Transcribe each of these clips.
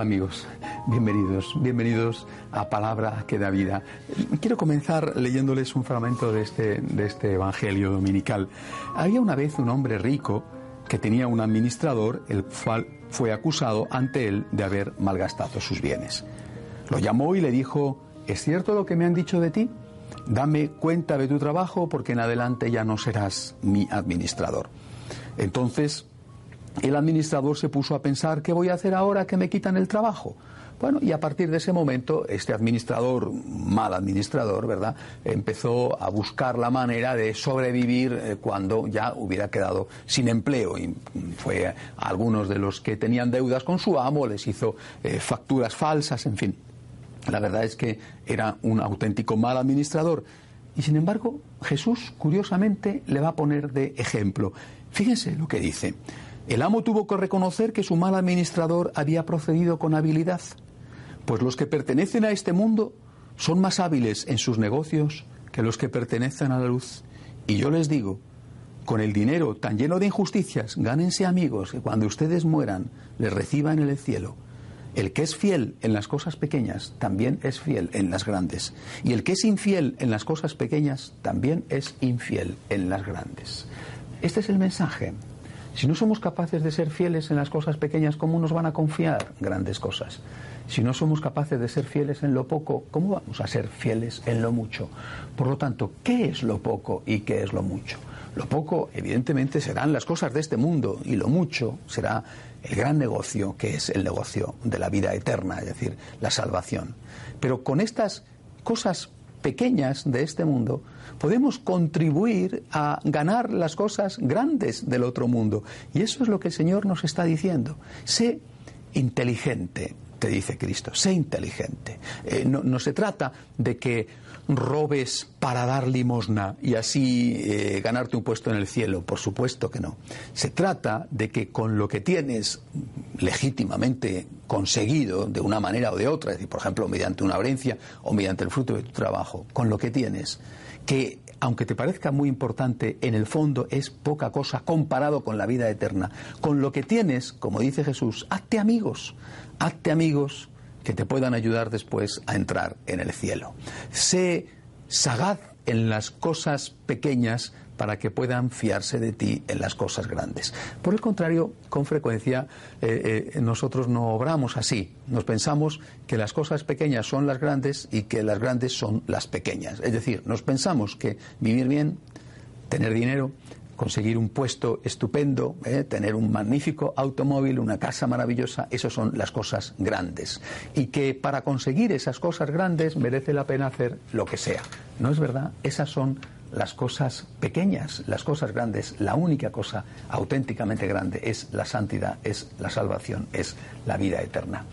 Amigos, bienvenidos, bienvenidos a Palabra que da vida. Quiero comenzar leyéndoles un fragmento de este, de este Evangelio dominical. Había una vez un hombre rico que tenía un administrador, el cual fue acusado ante él de haber malgastado sus bienes. Lo llamó y le dijo, ¿es cierto lo que me han dicho de ti? Dame cuenta de tu trabajo porque en adelante ya no serás mi administrador. Entonces el administrador se puso a pensar, ¿qué voy a hacer ahora que me quitan el trabajo? Bueno, y a partir de ese momento, este administrador, mal administrador, ¿verdad?, empezó a buscar la manera de sobrevivir eh, cuando ya hubiera quedado sin empleo. Y fue a algunos de los que tenían deudas con su amo, les hizo eh, facturas falsas, en fin. La verdad es que era un auténtico mal administrador. Y sin embargo, Jesús, curiosamente, le va a poner de ejemplo. Fíjense lo que dice. El amo tuvo que reconocer que su mal administrador había procedido con habilidad, pues los que pertenecen a este mundo son más hábiles en sus negocios que los que pertenecen a la luz. Y yo les digo, con el dinero tan lleno de injusticias, gánense amigos que cuando ustedes mueran les reciban en el cielo. El que es fiel en las cosas pequeñas también es fiel en las grandes. Y el que es infiel en las cosas pequeñas también es infiel en las grandes. Este es el mensaje. Si no somos capaces de ser fieles en las cosas pequeñas, ¿cómo nos van a confiar grandes cosas? Si no somos capaces de ser fieles en lo poco, ¿cómo vamos a ser fieles en lo mucho? Por lo tanto, ¿qué es lo poco y qué es lo mucho? Lo poco, evidentemente, serán las cosas de este mundo y lo mucho será el gran negocio que es el negocio de la vida eterna, es decir, la salvación. Pero con estas cosas pequeñas de este mundo, podemos contribuir a ganar las cosas grandes del otro mundo. Y eso es lo que el Señor nos está diciendo. Sé inteligente, te dice Cristo, sé inteligente. Eh, no, se trata de que robes para dar limosna y así eh, ganarte un puesto en el cielo, por supuesto que no. Se trata de que con lo que tienes legítimamente conseguido de una manera o de otra, es decir, por ejemplo, mediante una herencia o mediante el fruto de tu trabajo, con lo que tienes, que aunque te parezca muy importante, en el fondo es poca cosa comparado con la vida eterna. Con lo que tienes, como dice Jesús, hazte amigos, hazte amigos que te puedan ayudar después a entrar en el cielo. Sé sagaz en las cosas pequeñas para que puedan fiarse de ti en las cosas grandes. Por el contrario, con frecuencia eh, eh, nosotros no obramos así. Nos pensamos que las cosas pequeñas son las grandes y que las grandes son las pequeñas. Es decir, nos pensamos que vivir bien, tener dinero, conseguir un puesto estupendo, eh, tener un magnífico automóvil, una casa maravillosa, esas son las cosas grandes. Y que para conseguir esas cosas grandes merece la pena hacer lo que sea. ¿No es verdad? Esas son las cosas pequeñas, las cosas grandes, la única cosa auténticamente grande es la santidad, es la salvación, es la vida eterna.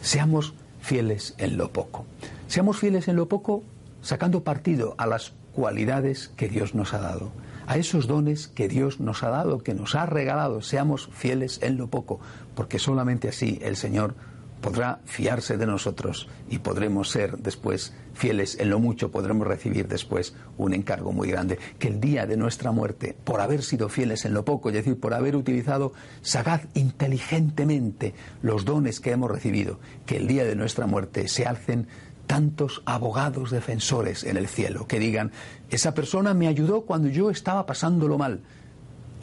Seamos fieles en lo poco. Seamos fieles en lo poco sacando partido a las cualidades que Dios nos ha dado, a esos dones que Dios nos ha dado, que nos ha regalado. Seamos fieles en lo poco, porque solamente así el Señor podrá fiarse de nosotros y podremos ser después fieles en lo mucho, podremos recibir después un encargo muy grande. Que el día de nuestra muerte, por haber sido fieles en lo poco, es decir, por haber utilizado sagaz, inteligentemente los dones que hemos recibido, que el día de nuestra muerte se alcen tantos abogados defensores en el cielo que digan, esa persona me ayudó cuando yo estaba pasándolo mal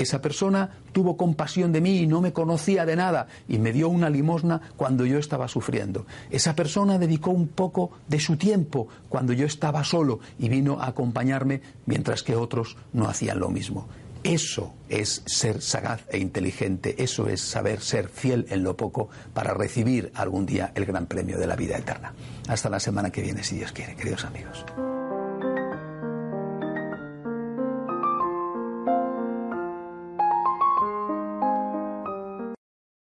esa persona tuvo compasión de mí y no me conocía de nada y me dio una limosna cuando yo estaba sufriendo. Esa persona dedicó un poco de su tiempo cuando yo estaba solo y vino a acompañarme mientras que otros no hacían lo mismo. Eso es ser sagaz e inteligente, eso es saber ser fiel en lo poco para recibir algún día el gran premio de la vida eterna. Hasta la semana que viene, si Dios quiere, queridos amigos.